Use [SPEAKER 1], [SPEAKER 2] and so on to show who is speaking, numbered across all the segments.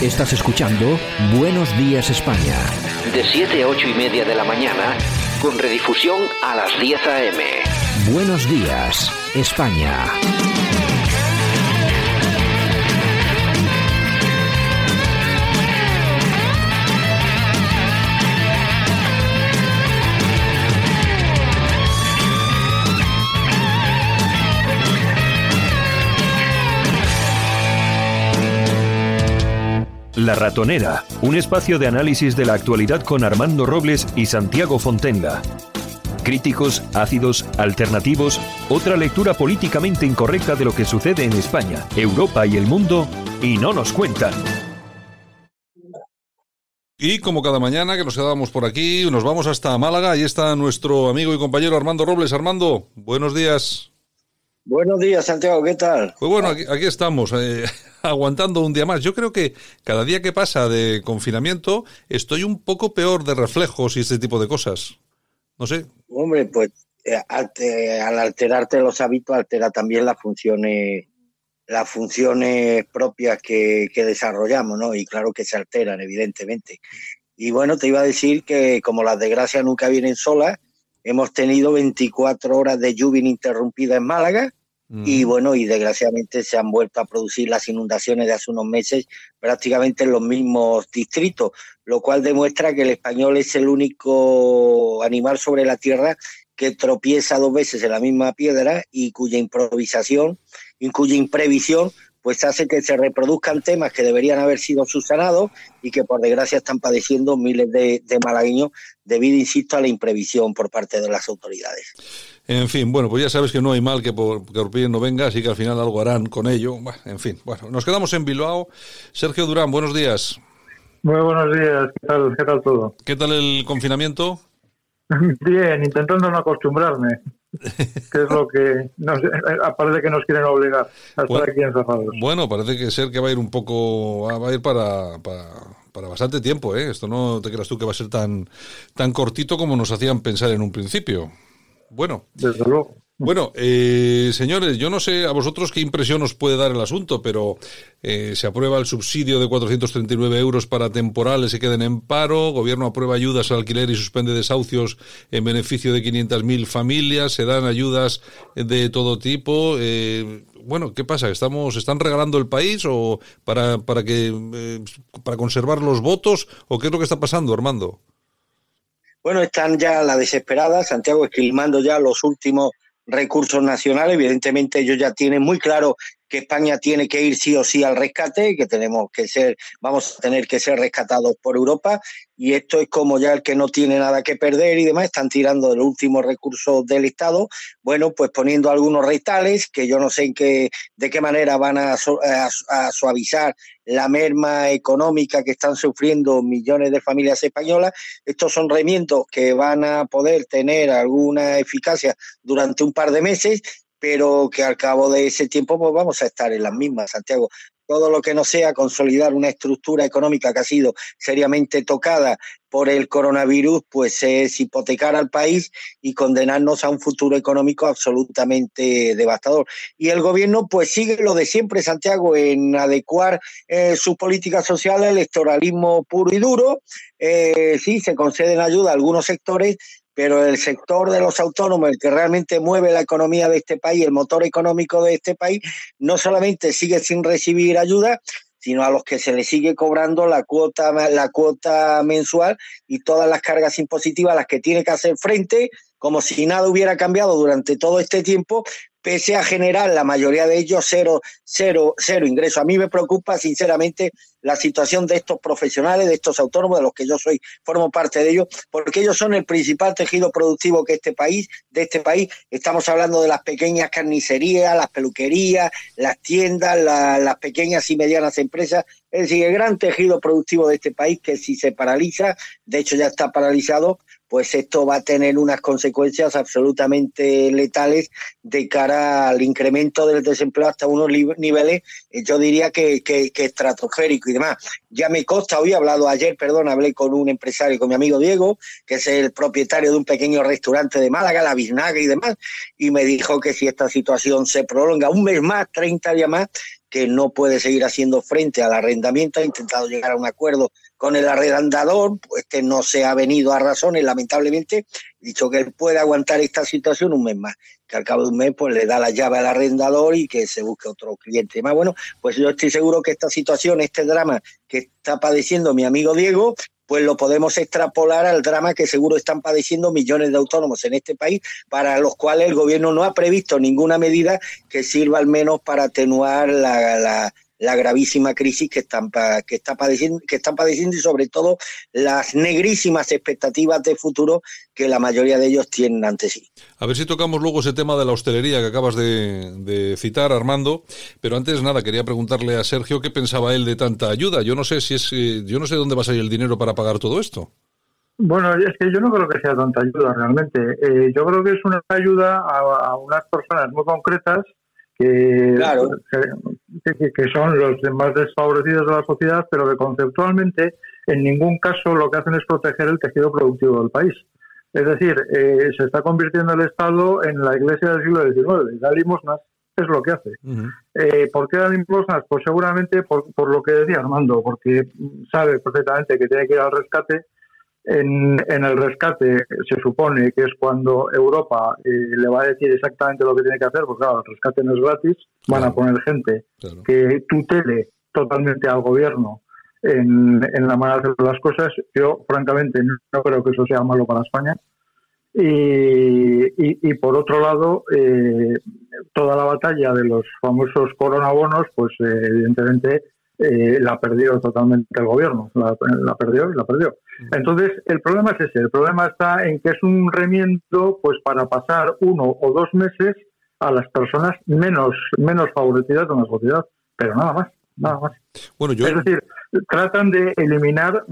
[SPEAKER 1] Estás escuchando Buenos Días España.
[SPEAKER 2] De 7 a 8 y media de la mañana, con redifusión a las 10 a.m.
[SPEAKER 1] Buenos Días España.
[SPEAKER 3] La Ratonera, un espacio de análisis de la actualidad con Armando Robles y Santiago Fontenga. Críticos, ácidos, alternativos, otra lectura políticamente incorrecta de lo que sucede en España, Europa y el mundo, y no nos cuentan.
[SPEAKER 4] Y como cada mañana que nos quedamos por aquí, nos vamos hasta Málaga. Ahí está nuestro amigo y compañero Armando Robles. Armando, buenos días.
[SPEAKER 5] Buenos días, Santiago, ¿qué tal?
[SPEAKER 4] Pues bueno, aquí, aquí estamos, eh, aguantando un día más. Yo creo que cada día que pasa de confinamiento estoy un poco peor de reflejos y este tipo de cosas. No sé.
[SPEAKER 5] Hombre, pues eh, al, te- al alterarte los hábitos altera también las funciones las funciones propias que, que desarrollamos, ¿no? Y claro que se alteran, evidentemente. Y bueno, te iba a decir que como las desgracias nunca vienen solas, hemos tenido 24 horas de lluvia ininterrumpida en Málaga, y bueno, y desgraciadamente se han vuelto a producir las inundaciones de hace unos meses prácticamente en los mismos distritos, lo cual demuestra que el español es el único animal sobre la tierra que tropieza dos veces en la misma piedra y cuya improvisación y cuya imprevisión pues hace que se reproduzcan temas que deberían haber sido subsanados y que por desgracia están padeciendo miles de, de malagueños debido, insisto, a la imprevisión por parte de las autoridades.
[SPEAKER 4] En fin, bueno, pues ya sabes que no hay mal que por, que por bien no venga, así que al final algo harán con ello. Bueno, en fin, bueno, nos quedamos en Bilbao. Sergio Durán, buenos días.
[SPEAKER 6] Muy buenos días, ¿qué tal, qué tal todo?
[SPEAKER 4] ¿Qué tal el confinamiento?
[SPEAKER 6] Bien, intentando no acostumbrarme, que es lo que, nos, aparte que nos quieren obligar a estar
[SPEAKER 4] Bueno.
[SPEAKER 6] aquí encerrados.
[SPEAKER 4] Bueno, parece que ser que va a ir un poco, va a ir para, para, para bastante tiempo, ¿eh? Esto no te creas tú que va a ser tan, tan cortito como nos hacían pensar en un principio. Bueno,
[SPEAKER 6] Desde luego.
[SPEAKER 4] Bueno, eh, señores, yo no sé a vosotros qué impresión os puede dar el asunto, pero eh, se aprueba el subsidio de 439 euros para temporales que queden en paro, gobierno aprueba ayudas al alquiler y suspende desahucios en beneficio de 500.000 familias, se dan ayudas de todo tipo. eh, bueno, ¿qué pasa? ¿Estamos, ¿Están regalando el país o para, para, que, eh, para conservar los votos o qué es lo que está pasando, Armando?
[SPEAKER 5] Bueno, están ya la desesperada, Santiago esquilmando ya los últimos recursos nacionales. Evidentemente, ellos ya tienen muy claro que España tiene que ir sí o sí al rescate, que tenemos que ser, vamos a tener que ser rescatados por Europa. Y esto es como ya el que no tiene nada que perder y demás, están tirando de los últimos recursos del Estado, bueno, pues poniendo algunos retales que yo no sé en qué, de qué manera van a, a- suavizar la merma económica que están sufriendo millones de familias españolas. Estos son remiendos que van a poder tener alguna eficacia durante un par de meses, pero que al cabo de ese tiempo pues vamos a estar en las mismas, Santiago. Todo lo que no sea consolidar una estructura económica que ha sido seriamente tocada por el coronavirus, pues es hipotecar al país y condenarnos a un futuro económico absolutamente devastador. Y el gobierno pues sigue lo de siempre, Santiago, en adecuar eh, su política social al electoralismo puro y duro. Eh, sí, se conceden ayuda a algunos sectores, pero el sector de los autónomos, el que realmente mueve la economía de este país, el motor económico de este país, no solamente sigue sin recibir ayuda, sino a los que se les sigue cobrando la cuota, la cuota mensual y todas las cargas impositivas a las que tiene que hacer frente, como si nada hubiera cambiado durante todo este tiempo, pese a generar la mayoría de ellos cero, cero, cero ingresos. A mí me preocupa sinceramente la situación de estos profesionales, de estos autónomos, de los que yo soy, formo parte de ellos, porque ellos son el principal tejido productivo que este país, de este país. Estamos hablando de las pequeñas carnicerías, las peluquerías, las tiendas, la- las pequeñas y medianas empresas, es decir, el gran tejido productivo de este país que si se paraliza, de hecho ya está paralizado, pues esto va a tener unas consecuencias absolutamente letales de cara al incremento del desempleo hasta unos niveles, eh, yo diría que, que, que estratosférico y demás. Ya me consta, hoy he hablado ayer, perdón, hablé con un empresario, con mi amigo Diego, que es el propietario de un pequeño restaurante de Málaga, La Biznaga y demás, y me dijo que si esta situación se prolonga un mes más, 30 días más, que no puede seguir haciendo frente al arrendamiento, ha intentado llegar a un acuerdo con el arrendador, pues que no se ha venido a razones, lamentablemente, dicho que él puede aguantar esta situación un mes más, que al cabo de un mes pues le da la llave al arrendador y que se busque otro cliente más. Bueno, pues yo estoy seguro que esta situación, este drama que está padeciendo mi amigo Diego, pues lo podemos extrapolar al drama que seguro están padeciendo millones de autónomos en este país, para los cuales el gobierno no ha previsto ninguna medida que sirva al menos para atenuar la, gravísima crisis que están, que, está padeciendo, que están padeciendo y sobre todo las negrísimas expectativas de futuro que la mayoría de ellos tienen ante sí.
[SPEAKER 4] A ver si tocamos luego ese tema de la hostelería que acabas de, citar, Armando. Pero antes nada, quería preguntarle a Sergio qué pensaba él de tanta ayuda. Yo no sé si es, eh, yo no sé dónde va a salir el dinero para pagar todo esto.
[SPEAKER 6] Bueno, es que yo no creo que sea tanta ayuda realmente. Eh, yo creo que es una ayuda a, unas personas muy concretas que, que, que, son los más desfavorecidos de la sociedad, pero que conceptualmente en ningún caso lo que hacen es proteger el tejido productivo del país. Es decir, eh, se está convirtiendo el Estado en la iglesia del siglo XIX. Da limosnas, es lo que hace. eh, ¿Por qué da limosnas? Pues seguramente por, lo que decía Armando, porque sabe perfectamente que tiene que ir al rescate. En, el rescate se supone que es cuando Europa eh, le va a decir exactamente lo que tiene que hacer, porque claro, el rescate no es gratis, van a poner gente que tutele totalmente al gobierno en, la manera de hacer las cosas. Yo, francamente, no creo que eso sea malo para España. Y, por otro lado, eh, toda la batalla de los famosos coronabonos, pues eh, evidentemente eh, la perdió totalmente el gobierno, la, perdió y la perdió. Entonces, el problema es ese, el problema está en que es un remiendo pues para pasar uno o dos meses a las personas menos, menos favorecidas de la sociedad, pero nada más, nada más. Bueno, yo... Es decir, tratan de eliminar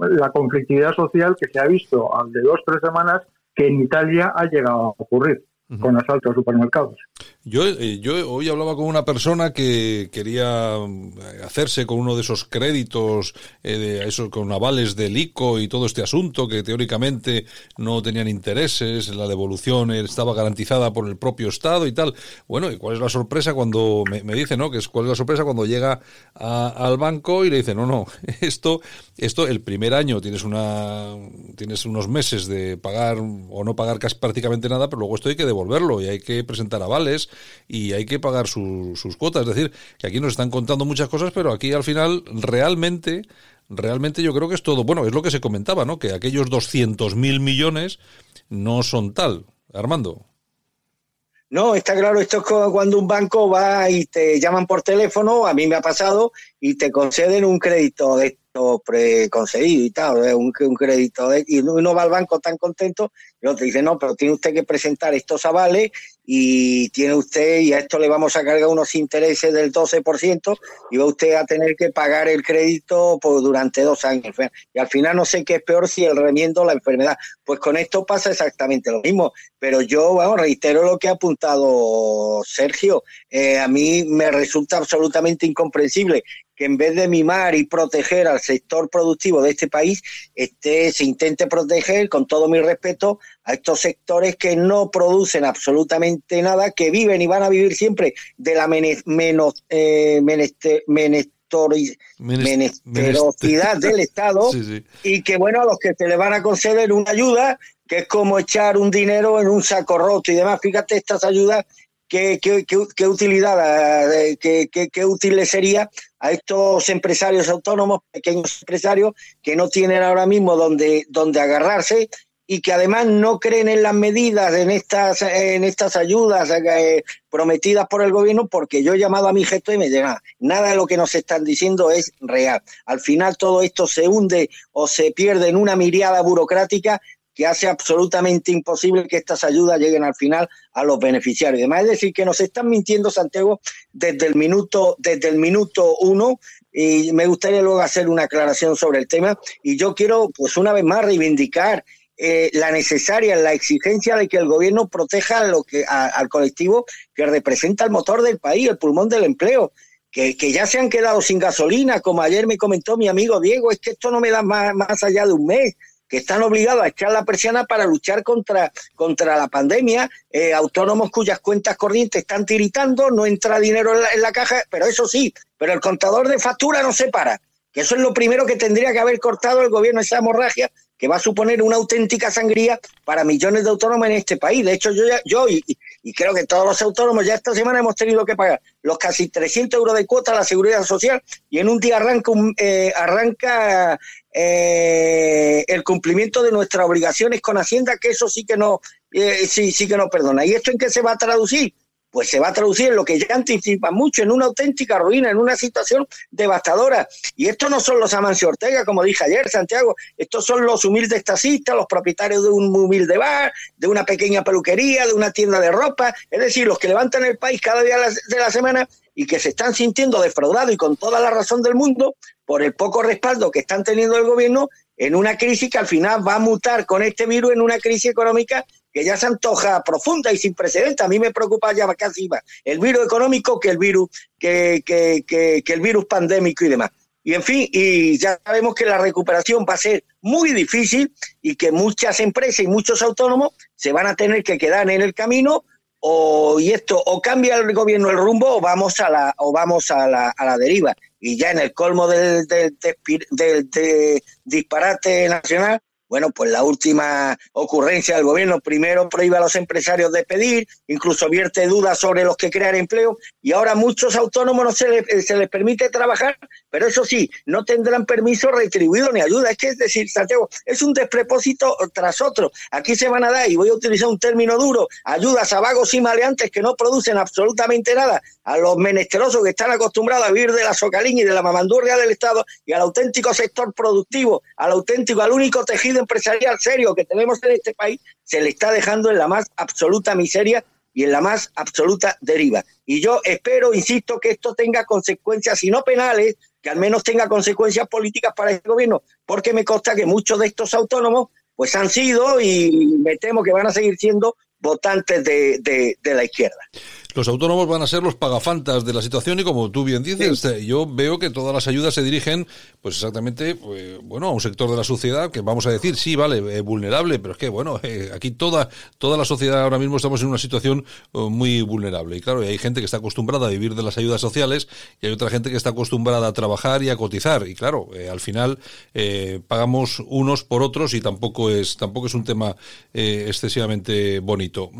[SPEAKER 6] la conflictividad social que se ha visto al de dos o tres semanas que en Italia ha llegado a ocurrir con asaltos a supermercados.
[SPEAKER 4] Yo, eh, yo hoy hablaba con una persona que quería eh, hacerse con uno de esos créditos, eh, de esos, con avales del ICO y todo este asunto, que teóricamente no tenían intereses, la devolución estaba garantizada por el propio Estado y tal. Bueno, ¿y cuál es la sorpresa cuando me, dice, no? Que es, ¿Cuál es la sorpresa cuando llega al banco y le dice, no, no, esto, esto el primer año tienes, una, tienes unos meses de pagar o no pagar casi prácticamente nada, pero luego esto hay que devolverlo y hay que presentar avales y hay que pagar sus cuotas. Es decir, que aquí nos están contando muchas cosas, pero aquí al final realmente, realmente yo creo que es todo. Bueno, es lo que se comentaba, ¿no? Que aquellos 200.000 millones no son tal. Armando.
[SPEAKER 5] No, está claro, esto es cuando un banco va y te llaman por teléfono, a mí me ha pasado, y te conceden un crédito de preconcedido y tal, un, un crédito, de, y uno va al banco tan contento, y otro dice, no, pero tiene usted que presentar estos avales y tiene usted, y a esto le vamos a cargar unos intereses del 12%, y va usted a tener que pagar el crédito por, durante dos años. Y al final no sé qué es peor si el remiendo o la enfermedad. Pues con esto pasa exactamente lo mismo. Pero yo, bueno, reitero lo que ha apuntado Sergio. Eh, a mí me resulta absolutamente incomprensible que en vez de mimar y proteger al sector productivo de este país, este, se intente proteger, con todo mi respeto, a estos sectores que no producen absolutamente nada, que viven y van a vivir siempre de la menos, eh, menesterosidad del Estado y que, bueno, a los que se le van a conceder una ayuda, que es como echar un dinero en un saco roto y demás. Fíjate estas ayudas ¿Qué, qué, qué, utilidad, eh, qué, útil le sería a estos empresarios autónomos, pequeños empresarios, que no tienen ahora mismo donde, donde agarrarse y que además no creen en las medidas, en estas, en estas ayudas eh, prometidas por el gobierno, porque yo he llamado a mi gesto y me llega, nada de lo que nos están diciendo es real. Al final todo esto se hunde o se pierde en una miriada burocrática que hace absolutamente imposible que estas ayudas lleguen al final a los beneficiarios. Además, es decir, que nos están mintiendo, Santiago, desde el minuto, desde el minuto uno, y me gustaría luego hacer una aclaración sobre el tema. Y yo quiero, pues una vez más, reivindicar eh, la necesaria, la exigencia de que el gobierno proteja lo que, al colectivo que representa el motor del país, el pulmón del empleo. Que, que, ya se han quedado sin gasolina, como ayer me comentó mi amigo Diego, es que esto no me da más, más allá de un mes que están obligados a echar la persiana para luchar contra, contra la pandemia, eh, autónomos cuyas cuentas corrientes están tiritando, no entra dinero en la, caja, pero eso sí, pero el contador de factura no se para, que eso es lo primero que tendría que haber cortado el gobierno, esa hemorragia que va a suponer una auténtica sangría para millones de autónomos en este país. De hecho, yo, yo y, creo que todos los autónomos ya esta semana hemos tenido que pagar los casi 300 euros de cuota a la seguridad social y en un día arranca, eh, arranca eh, el cumplimiento de nuestras obligaciones con Hacienda, que eso sí que no, eh, sí, sí que no perdona. ¿Y esto en qué se va a traducir? Pues se va a traducir en lo que ya anticipa mucho, en una auténtica ruina, en una situación devastadora. Y esto no son los Amancio Ortega, como dije ayer, Santiago, estos son los humildes taxistas, los propietarios de un humilde bar, de una pequeña peluquería, de una tienda de ropa, es decir, los que levantan el país cada día de la semana y que se están sintiendo defraudados y con toda la razón del mundo por el poco respaldo que están teniendo el gobierno en una crisis que al final va a mutar con este virus en una crisis económica que ya se antoja profunda y sin precedentes. A mí me preocupa ya casi más el virus económico que el virus, que, que, que, el virus pandémico y demás. Y en fin, y ya sabemos que la recuperación va a ser muy difícil y que muchas empresas y muchos autónomos se van a tener que quedar en el camino o y esto o cambia el gobierno el rumbo o vamos a la o vamos a la, a la deriva y ya en el colmo del, del disparate nacional bueno, pues la última ocurrencia del gobierno primero prohíbe a los empresarios de pedir, incluso vierte dudas sobre los que crean empleo y ahora muchos autónomos no se les, se les permite trabajar, pero eso sí, no tendrán permiso retribuido ni ayuda. Es que es decir, Santiago, es un despropósito tras otro. Aquí se van a dar, y voy a utilizar un término duro, ayudas a vagos y maleantes que no producen absolutamente nada, a los menesterosos que están acostumbrados a vivir de la socaliña y de la mamandurria del Estado y al auténtico sector productivo, al auténtico, al único tejido empresarial serio que tenemos en este país se le está dejando en la más absoluta miseria y en la más absoluta deriva. Y yo espero, insisto, que esto tenga consecuencias, si no penales, que al menos tenga consecuencias políticas para el gobierno, porque me consta que muchos de estos autónomos pues han sido y me temo que van a seguir siendo votantes de, de la izquierda
[SPEAKER 4] los autónomos van a ser los pagafantas de la situación y como tú bien dices, eh, yo veo que todas las ayudas se dirigen pues exactamente pues, bueno, a un sector de la sociedad que vamos a decir, sí, vale, eh, vulnerable, pero es que bueno, eh, aquí toda toda la sociedad ahora mismo estamos en una situación muy vulnerable. Y claro, y hay gente que está acostumbrada a vivir de las ayudas sociales y hay otra gente que está acostumbrada a trabajar y a cotizar. Y claro, al final pagamos unos por otros y tampoco es tampoco es un tema excesivamente bonito.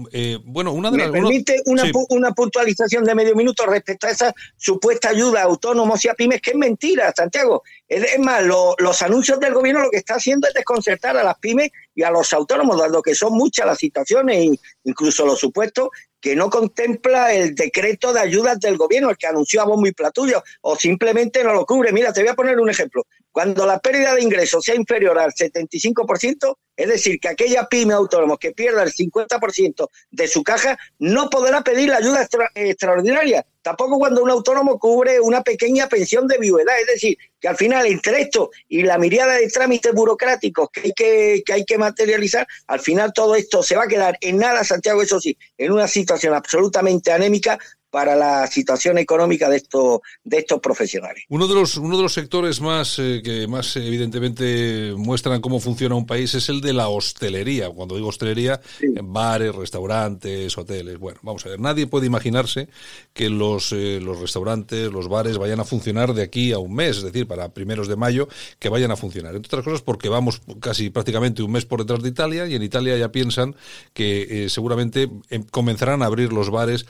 [SPEAKER 4] bueno, una de las
[SPEAKER 5] permite una, una puntualización de medio minuto respecto a esa supuesta ayuda a autónomos y a pymes, que es mentira, Santiago. Es más, los anuncios del gobierno lo que está haciendo es desconcertar a las pymes y a los autónomos, dado que son muchas las situaciones e incluso los supuestos que no contempla el decreto de ayudas del gobierno, el que anunció a bombo y platullo, o simplemente no lo cubre. Mira, te voy a poner un ejemplo. Cuando la pérdida de ingresos sea inferior al 75%, es decir, que aquella pyme autónoma que pierda el 50% de su caja no podrá pedir la ayuda extraordinaria. Tampoco cuando un autónomo cubre una pequeña pensión de viudedad. Es decir, que al final entre esto y la mirada de trámites burocráticos que hay que, que hay que materializar, al final todo esto se va a quedar en nada, Santiago, eso sí, en una situación absolutamente anémica para la situación económica de estos de estos profesionales.
[SPEAKER 4] Uno de los uno de los sectores más eh, que más evidentemente muestran cómo funciona un país es el de la hostelería. Cuando digo hostelería, bares, restaurantes, hoteles. Bueno, vamos a ver, nadie puede imaginarse que los eh, los restaurantes, los bares vayan a funcionar de aquí a un mes, es decir, para primeros de mayo que vayan a funcionar. Entre otras cosas porque vamos casi prácticamente un mes por detrás de Italia y en Italia ya piensan que eh, seguramente em, comenzarán a abrir los bares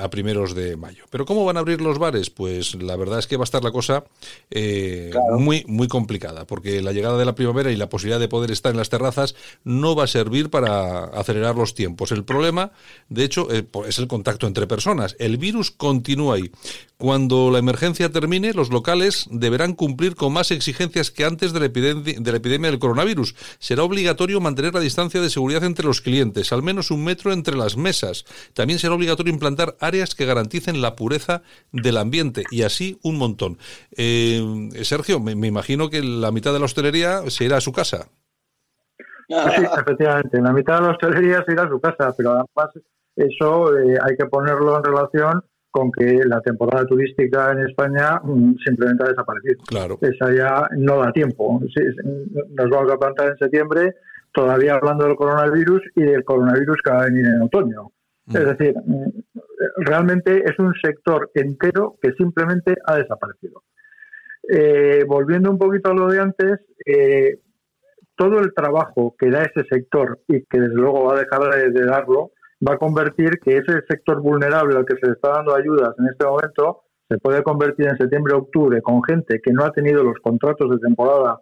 [SPEAKER 4] a primeros de mayo. Pero ¿cómo van a abrir los bares? Pues la verdad es que va a estar la cosa eh, muy, muy complicada, porque la llegada de la primavera y la posibilidad de poder estar en las terrazas no va a servir para acelerar los tiempos. El problema, de hecho, eh, es el contacto entre personas. El virus continúa ahí. Cuando la emergencia termine, los locales deberán cumplir con más exigencias que antes de la, de la epidemia del coronavirus. Será obligatorio mantener la distancia de seguridad entre los clientes, al menos un metro entre las mesas. También será obligatorio implantar áreas que garanticen la pureza del ambiente y así un montón. Eh, Sergio, me, imagino que la mitad de la hostelería se irá a su casa.
[SPEAKER 6] Sí, efectivamente, la mitad de la hostelería se irá a su casa, pero además eso eh, hay que ponerlo en relación con que la temporada turística en España mm, simplemente ha desaparecido.
[SPEAKER 4] Claro.
[SPEAKER 6] Esa ya no da tiempo. nos vamos a plantar en septiembre todavía hablando del coronavirus y del coronavirus que va a venir en otoño. Mm. Es decir, mm, realmente es un sector entero que simplemente ha desaparecido. Eh, volviendo un poquito a lo de antes, eh, todo el trabajo que da ese sector y que desde luego va a dejar de, darlo, va a convertir que ese sector vulnerable al que se le está dando ayudas en este momento se puede convertir en septiembre-octubre con gente que no ha tenido los contratos de temporada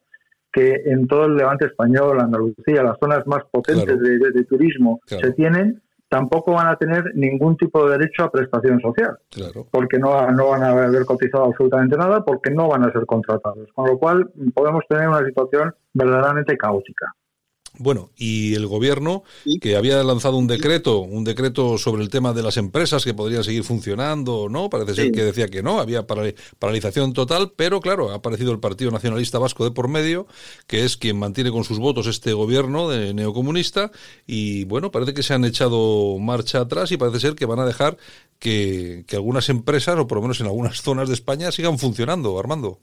[SPEAKER 6] que en todo el levante español, Andalucía, las zonas más potentes de, turismo se tienen, tampoco van a tener ningún tipo de derecho a prestación social, porque no, no van a haber cotizado absolutamente nada, porque no van a ser contratados. Con lo cual podemos tener una situación verdaderamente caótica.
[SPEAKER 4] Bueno, y el gobierno que había lanzado un decreto, un decreto sobre el tema de las empresas que podrían seguir funcionando, ¿no? Parece ser que decía que no, había paralización total, pero claro, ha aparecido el Partido Nacionalista Vasco de por medio, que es quien mantiene con sus votos este gobierno de neocomunista y bueno, parece que se han echado marcha atrás y parece ser que van a dejar que, que algunas empresas, o por lo menos en algunas zonas de España, sigan funcionando, Armando.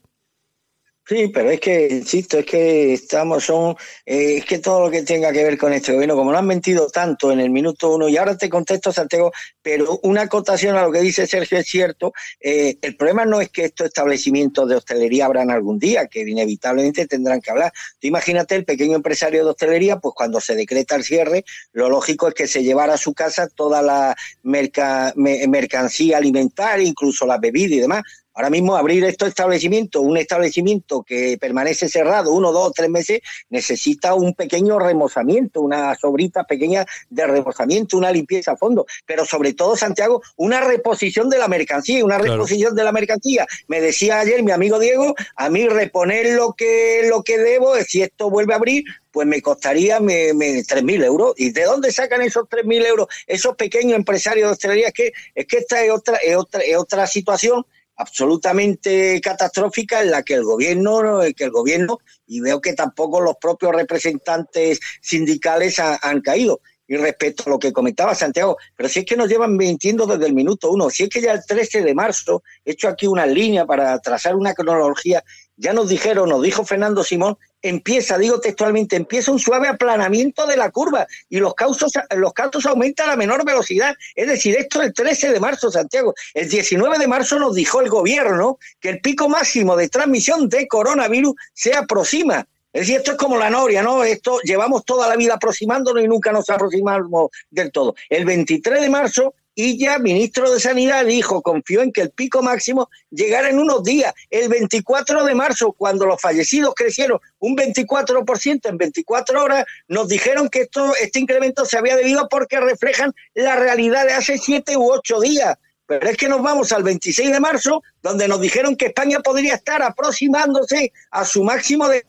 [SPEAKER 5] Sí, pero es que, insisto, es que estamos, son, eh, es que todo lo que tenga que ver con este gobierno, como no han mentido tanto en el minuto uno, y ahora te contesto, Santiago, pero una acotación a lo que dice Sergio es cierto, eh, el problema no es que estos establecimientos de hostelería abran algún día, que inevitablemente tendrán que hablar. Tú imagínate el pequeño empresario de hostelería, pues cuando se decreta el cierre, lo lógico es que se llevara a su casa toda la mercancía alimentaria, incluso la bebida y demás Ahora mismo abrir estos establecimientos, un establecimiento que permanece cerrado uno, dos, tres meses, necesita un pequeño remozamiento, una sobrita pequeña de remozamiento, una limpieza a fondo, pero sobre todo, Santiago, una reposición de la mercancía, una reposición de la mercancía. Me decía ayer mi amigo Diego, a mí reponer lo que, lo que debo, si esto vuelve a abrir, pues me costaría me, me, 3.000 euros. ¿Y de dónde sacan esos 3.000 euros esos pequeños empresarios de hostelería? Es que, es que esta es otra, es otra, es otra situación absolutamente catastrófica en la que el gobierno, que el gobierno, y veo que tampoco los propios representantes sindicales han caído. Y respecto a lo que comentaba Santiago, pero si es que nos llevan mintiendo desde el minuto uno, si es que ya el 13 de marzo, he hecho aquí una línea para trazar una cronología, ya nos dijeron, nos dijo Fernando Simón, empieza, digo textualmente, empieza un suave aplanamiento de la curva y los casos, los casos aumentan a menor velocidad. Es decir, esto el 13 de marzo, Santiago. El 19 de marzo nos dijo el gobierno que el pico máximo de transmisión de coronavirus se aproxima. Es decir, esto es como la noria, ¿no? Esto llevamos toda la vida aproximándonos y nunca nos aproximamos del todo. El 23 de marzo y ya ministro de Sanidad dijo, confió en que el pico máximo llegara en unos días. El 24 de marzo, cuando los fallecidos crecieron un 24% en 24 horas, nos dijeron que esto, este incremento se había debido porque reflejan la realidad de hace siete u ocho días. Pero es que nos vamos al 26 de marzo, donde nos dijeron que España podría estar aproximándose a su máximo de,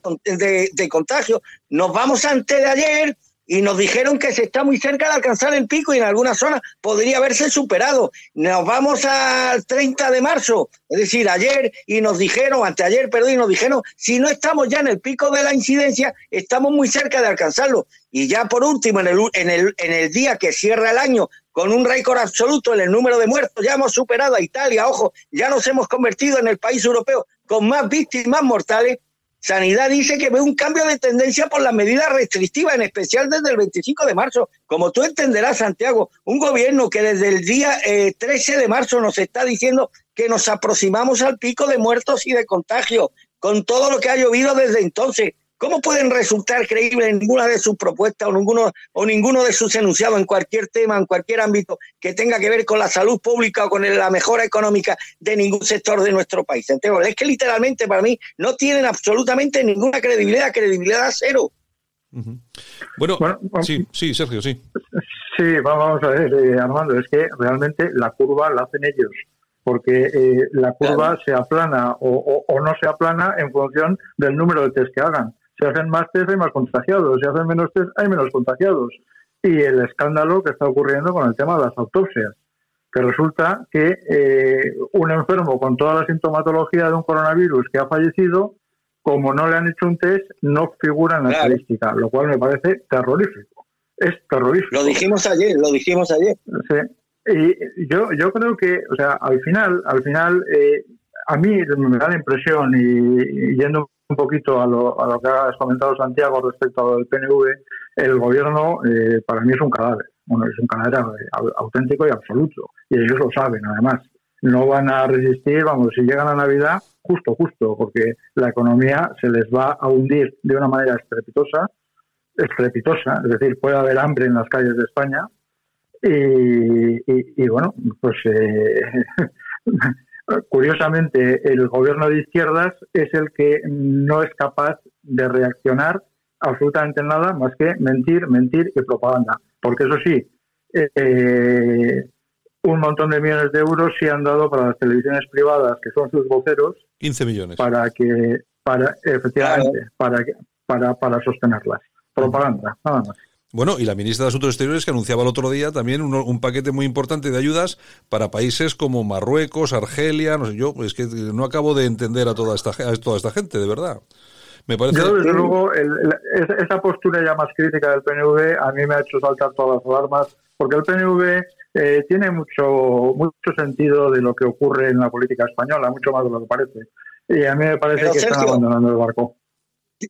[SPEAKER 5] de contagio. Nos vamos antes de ayer, y nos dijeron que se está muy cerca de alcanzar el pico y en algunas zonas podría haberse superado. Nos vamos al 30 de marzo, es decir, ayer, y nos dijeron, anteayer, perdón, y nos dijeron, si no estamos ya en el pico de la incidencia, estamos muy cerca de alcanzarlo. Y ya por último, en el, en el, en el día que cierra el año, con un récord absoluto en el número de muertos, ya hemos superado a Italia, ojo, ya nos hemos convertido en el país europeo con más víctimas mortales, Sanidad dice que ve un cambio de tendencia por las medidas restrictivas, en especial desde el 25 de marzo. Como tú entenderás, Santiago, un gobierno que desde el día 13 eh, de marzo nos está diciendo que nos aproximamos al pico de muertos y de contagio, con todo lo que ha llovido desde entonces. ¿Cómo pueden resultar creíbles ninguna de sus propuestas o ninguno, o ninguno de sus enunciados en cualquier tema, en cualquier ámbito que tenga que ver con la salud pública o con la mejora económica de ningún sector de nuestro país? Entonces, es que literalmente para mí no tienen absolutamente ninguna credibilidad, credibilidad cero.
[SPEAKER 4] bueno, sí, sí, Sergio, sí.
[SPEAKER 6] Sí, vamos a ver, eh, Armando, es que realmente la curva la hacen ellos porque eh, la curva se aplana o, o, no se aplana en función del número de test que hagan. Si hacen más test hay más contagiados, si hacen menos test hay menos contagiados. Y el escándalo que está ocurriendo con el tema de las autopsias, que resulta que eh, un enfermo con toda la sintomatología de un coronavirus que ha fallecido, como no le han hecho un test, no figura en la estadística, lo cual me parece terrorífico. Es terrorífico.
[SPEAKER 5] Lo dijimos ayer, lo dijimos ayer.
[SPEAKER 6] Sí. Y yo, yo creo que, o sea, al final, al final, eh, a mí me da la impresión, y, yendo un poquito a lo, a lo que has comentado Santiago respecto al PNV, el gobierno eh, para mí es un cadáver. Bueno, es un cadáver auténtico y absoluto. Y ellos lo saben, además. No van a resistir, vamos, si llegan a Navidad, justo, justo, porque la economía se les va a hundir de una manera estrepitosa, estrepitosa, es decir, puede haber hambre en las calles de España. Y, bueno, pues eh, curiosamente el gobierno de izquierdas es el que no es capaz de reaccionar absolutamente nada más que mentir, mentir y propaganda. Porque eso sí, eh, un montón de millones de euros se han dado para las televisiones privadas, que son sus voceros.
[SPEAKER 4] 15 millones.
[SPEAKER 6] Para que, para, efectivamente, para, para, para sostenerlas. Propaganda, nada más.
[SPEAKER 4] Bueno, y la ministra de Asuntos Exteriores que anunciaba el otro día también un, paquete muy importante de ayudas para países como Marruecos, Argelia, no sé yo, es que no acabo de entender a toda esta, a toda esta gente, de verdad. Me parece...
[SPEAKER 6] Yo, desde luego, esa postura ya más crítica del PNV a mí me ha hecho saltar todas las alarmas, porque el PNV eh, tiene mucho, mucho sentido de lo que ocurre en la política española, mucho más de lo que parece. Y a mí me parece que están abandonando el barco.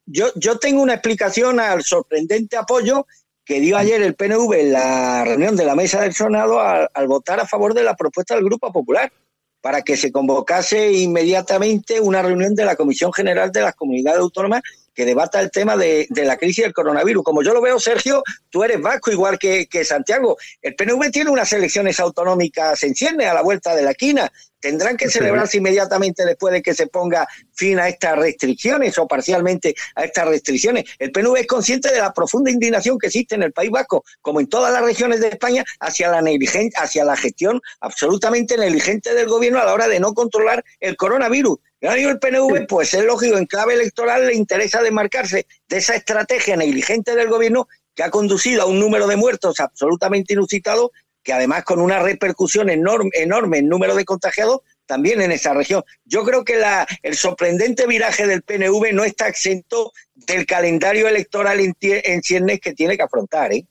[SPEAKER 5] Yo, yo tengo una explicación al sorprendente apoyo que dio ayer el PNV en la reunión de la mesa del Senado al, votar a favor de la propuesta del Grupo Popular para que se convocase inmediatamente una reunión de la Comisión General de las Comunidades Autónomas que debata el tema de, la crisis del coronavirus. Como yo lo veo, Sergio, tú eres vasco igual que, que Santiago. El PNV tiene unas elecciones autonómicas en cierne a la vuelta de la esquina tendrán que celebrarse inmediatamente después de que se ponga fin a estas restricciones o parcialmente a estas restricciones. El PNV es consciente de la profunda indignación que existe en el País Vasco, como en todas las regiones de España, hacia la negligencia, hacia la gestión absolutamente negligente del gobierno a la hora de no controlar el coronavirus. el PNV, pues es lógico, en clave electoral le interesa desmarcarse de esa estrategia negligente del gobierno que ha conducido a un número de muertos absolutamente inusitado que además con una repercusión enorme, enorme en número de contagiados también en esa región. Yo creo que la, el sorprendente viraje del PNV no está exento del calendario electoral en, en ciernes que tiene que afrontar. ¿eh?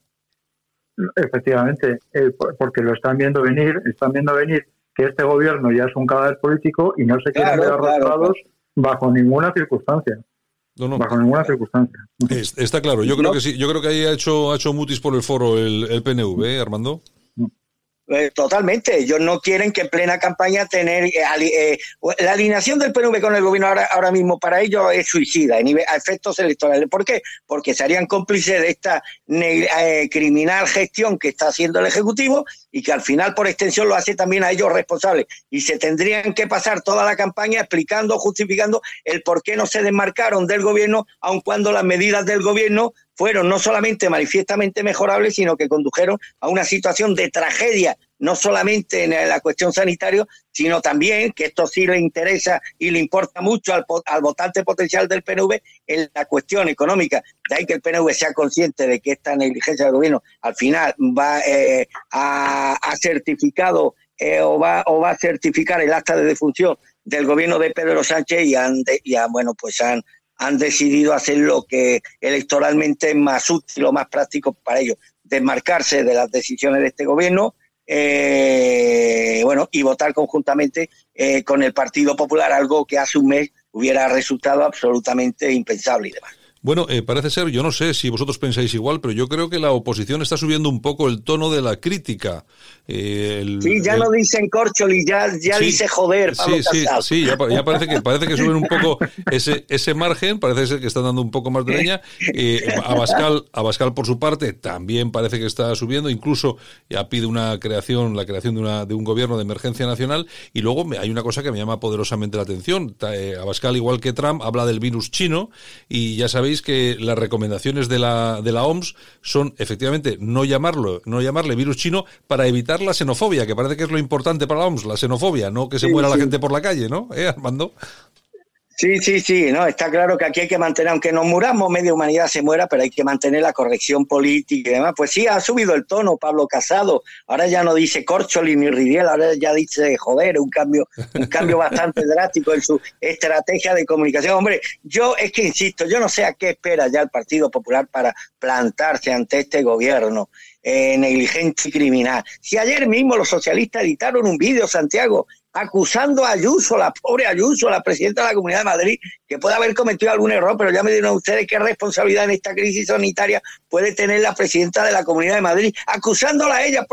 [SPEAKER 6] Efectivamente, eh, porque lo están viendo venir, están viendo venir que este gobierno ya es un cadáver político y no se quieren ver arrastrados bajo ninguna circunstancia. Bajo ninguna circunstancia.
[SPEAKER 4] está claro, yo creo que sí, yo creo que ahí ha hecho, ha hecho mutis por el foro el, el PNV, ¿eh, Armando.
[SPEAKER 5] Eh, totalmente, ellos no quieren que en plena campaña tener eh, eh, la alineación del PNV con el gobierno ahora, ahora mismo para ellos es suicida a efectos electorales. ¿Por qué? Porque serían cómplices de esta criminal gestión que está haciendo el Ejecutivo y que al final por extensión lo hace también a ellos responsables. Y se tendrían que pasar toda la campaña explicando, justificando el por qué no se desmarcaron del gobierno, aun cuando las medidas del gobierno fueron no solamente manifiestamente mejorables, sino que condujeron a una situación de tragedia, no solamente en la cuestión sanitaria, sino también, que esto sí le interesa y le importa mucho al, votante potencial del PNV, en la cuestión económica. De ahí que el PNV sea consciente de que esta negligencia del gobierno al final va eh, a, certificado eh, o, va, o va a certificar el acta de defunción del gobierno de Pedro Sánchez y han, y bueno, pues han han decidido hacer lo que electoralmente es más útil o más práctico para ellos, desmarcarse de las decisiones de este gobierno, eh, bueno, y votar conjuntamente eh, con el Partido Popular, algo que hace un mes hubiera resultado absolutamente impensable y demás.
[SPEAKER 4] Bueno, eh, parece ser, yo no sé si vosotros pensáis igual, pero yo creo que la oposición está subiendo un poco el tono de la crítica.
[SPEAKER 5] Eh, sí, ya no dicen corcholi, ya, ya dice joder.
[SPEAKER 4] sí, sí, sí, ya, parece que parece que suben un poco ese ese margen, parece ser que están dando un poco más de leña. Eh, Abascal, Abascal por su parte también parece que está subiendo, incluso ya pide una creación, la creación de una de un gobierno de emergencia nacional. Y luego hay una cosa que me llama poderosamente la atención. Eh, Abascal, igual que Trump, habla del virus chino y ya sabéis que las recomendaciones de la, de la OMS son efectivamente no llamarlo, no llamarle virus chino para evitar la xenofobia, que parece que es lo importante para la OMS, la xenofobia, no que se muera la gente por la calle, ¿no? ¿Eh, Armando?
[SPEAKER 5] Sí, sí, sí, no, está claro que aquí hay que mantener, aunque nos muramos, media humanidad se muera, pero hay que mantener la corrección política y demás. Pues sí, ha subido el tono Pablo Casado, ahora ya no dice Corcholi ni Ridiel, ahora ya dice joder, un cambio, un cambio bastante drástico en su estrategia de comunicación. Hombre, yo es que insisto, yo no sé a qué espera ya el Partido Popular para plantarse ante este gobierno. Eh, negligente y criminal. Si ayer mismo los socialistas editaron un vídeo, Santiago, acusando a Ayuso, la pobre Ayuso, la presidenta de la Comunidad de Madrid, que puede haber cometido algún error, pero ya me dieron ustedes qué responsabilidad en esta crisis sanitaria puede tener la presidenta de la Comunidad de Madrid, acusándola a ella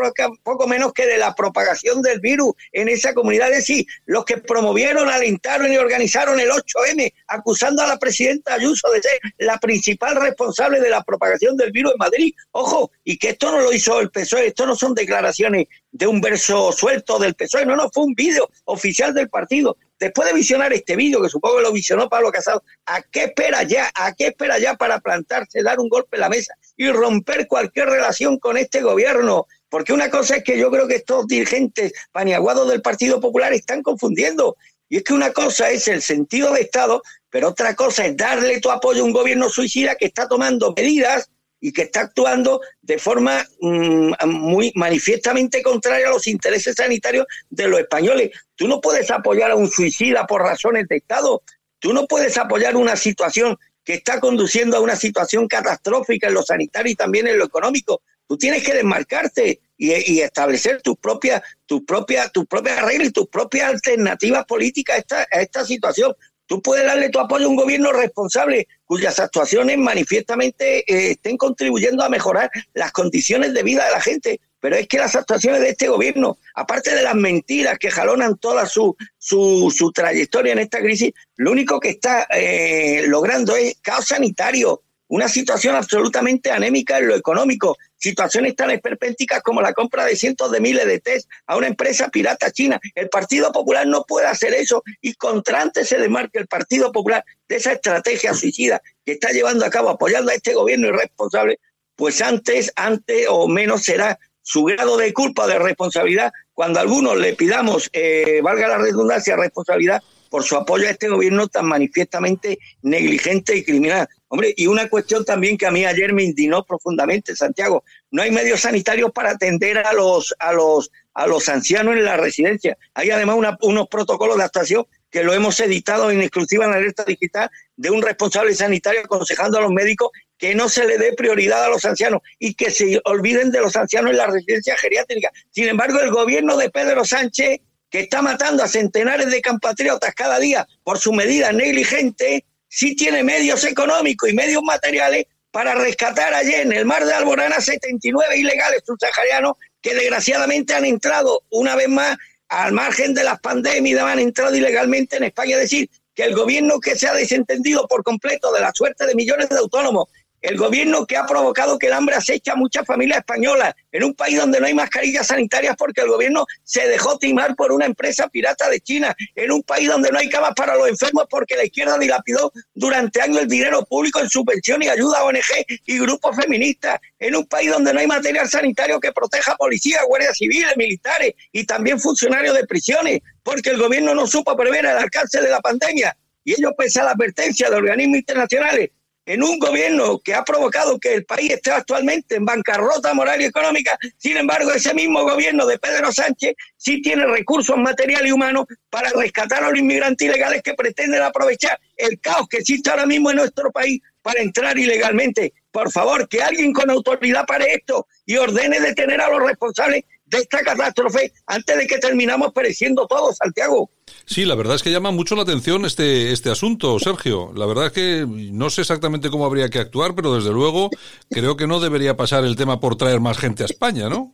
[SPEAKER 5] poco menos que de la propagación del virus en esa comunidad. Es decir, los que promovieron, alentaron y organizaron el 8M, acusando a la presidenta Ayuso de ser la principal responsable de la propagación del virus en Madrid. Ojo, y que esto no lo hizo el PSOE, esto no son declaraciones de un verso suelto del PSOE, no, no, fue un vídeo oficial del partido. Después de visionar este vídeo, que supongo que lo visionó Pablo Casado, ¿a qué espera ya? ¿A qué espera ya para plantarse, dar un golpe en la mesa y romper cualquier relación con este gobierno? Porque una cosa es que yo creo que estos dirigentes paniaguados del Partido Popular están confundiendo. Y es que una cosa es el sentido de Estado, pero otra cosa es darle tu apoyo a un gobierno suicida que está tomando medidas y que está actuando de forma mm, muy manifiestamente contraria a los intereses sanitarios de los españoles. Tú no puedes apoyar a un suicida por razones de Estado. Tú no puedes apoyar una situación que está conduciendo a una situación catastrófica en lo sanitario y también en lo económico. Tú tienes que desmarcarte y, establecer tus propias, tus propias, tus propias reglas y tus propias alternativas políticas a esta, a esta situación. Tú puedes darle tu apoyo a un gobierno responsable cuyas actuaciones manifiestamente eh, estén contribuyendo a mejorar las condiciones de vida de la gente. Pero es que las actuaciones de este gobierno, aparte de las mentiras que jalonan toda su, su, su trayectoria en esta crisis, lo único que está eh, logrando es caos sanitario, una situación absolutamente anémica en lo económico, situaciones tan esperpénticas como la compra de cientos de miles de test a una empresa pirata china. El Partido Popular no puede hacer eso y contra antes se demarca el Partido Popular de esa estrategia suicida que está llevando a cabo apoyando a este gobierno irresponsable, pues antes, antes o menos será su grado de culpa o de responsabilidad cuando algunos le pidamos, eh, valga la redundancia, responsabilidad por su apoyo a este gobierno tan manifiestamente negligente y criminal. Hombre, y una cuestión también que a mí ayer me indignó profundamente, Santiago, no hay medios sanitarios para atender a los a los a los ancianos en la residencia. Hay además unos protocolos de actuación que lo hemos editado en exclusiva en la alerta digital de un responsable sanitario aconsejando a los médicos que no se le dé prioridad a los ancianos y que se olviden de los ancianos en la residencia geriátrica. Sin embargo, el gobierno de Pedro Sánchez, que está matando a centenares de compatriotas cada día por su medida negligente, sí tiene medios económicos y medios materiales para rescatar ayer en el mar de Alborana 79 ilegales subsaharianos que desgraciadamente han entrado una vez más al margen de las pandemias, han entrado ilegalmente en España. Es decir, que el gobierno que se ha desentendido por completo de la suerte de millones de autónomos el gobierno que ha provocado que el hambre acecha a muchas familias españolas en un país donde no hay mascarillas sanitarias porque el gobierno se dejó timar por una empresa pirata de China, en un país donde no hay camas para los enfermos porque la izquierda dilapidó durante años el dinero público en subvención y ayuda a ONG y grupos feministas, en un país donde no hay material sanitario que proteja a policías, guardias civiles, militares y también funcionarios de prisiones, porque el gobierno no supo prever el alcance de la pandemia. Y ello pese a la advertencia de organismos internacionales en un gobierno que ha provocado que el país esté actualmente en bancarrota moral y económica. Sin embargo, ese mismo gobierno de Pedro Sánchez sí tiene recursos materiales y humanos para rescatar a los inmigrantes ilegales que pretenden aprovechar el caos que existe ahora mismo en nuestro país para entrar ilegalmente. Por favor, que alguien con autoridad pare esto y ordene detener a los responsables de esta catástrofe antes de que terminamos pereciendo todos, Santiago.
[SPEAKER 4] Sí, la verdad es que llama mucho la atención este, este asunto, Sergio. La verdad es que no sé exactamente cómo habría que actuar, pero desde luego creo que no debería pasar el tema por traer más gente a España, ¿no?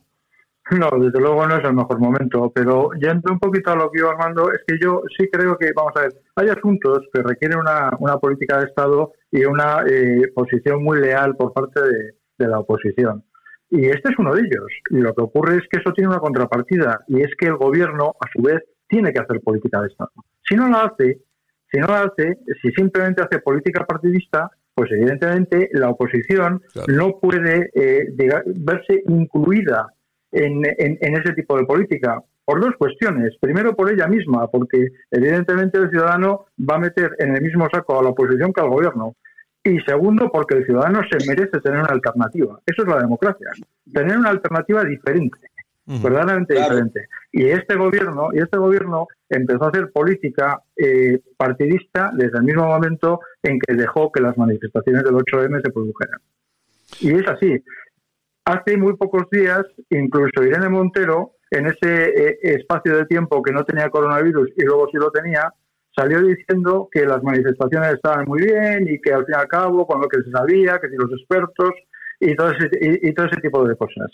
[SPEAKER 6] No, desde luego no es el mejor momento, pero yendo un poquito a lo que iba Armando, es que yo sí creo que, vamos a ver, hay asuntos que requieren una, una política de Estado y una eh, posición muy leal por parte de la oposición. Y este es uno de ellos. Y lo que ocurre es que eso tiene una contrapartida y es que el gobierno, a su vez, tiene que hacer política de Estado. Si no la hace, si no la hace, si simplemente hace política partidista, pues evidentemente la oposición no puede eh, verse incluida en, en, ese tipo de política por dos cuestiones. Primero, por ella misma, porque evidentemente el ciudadano va a meter en el mismo saco a la oposición que al gobierno. Y segundo, porque el ciudadano se merece tener una alternativa. Eso es la democracia. Tener una alternativa diferente, verdaderamente diferente. Y este gobierno, y este gobierno empezó a hacer política eh, partidista desde el mismo momento en que dejó que las manifestaciones del 8M se produjeran. Y es así. hace muy pocos días, incluso Irene Montero, en ese eh, espacio de tiempo que no tenía coronavirus y luego sí lo tenía, salió diciendo que las manifestaciones estaban muy bien y que al fin y al cabo, con lo que se sabía, que si los expertos y todo ese, y todo ese tipo de cosas.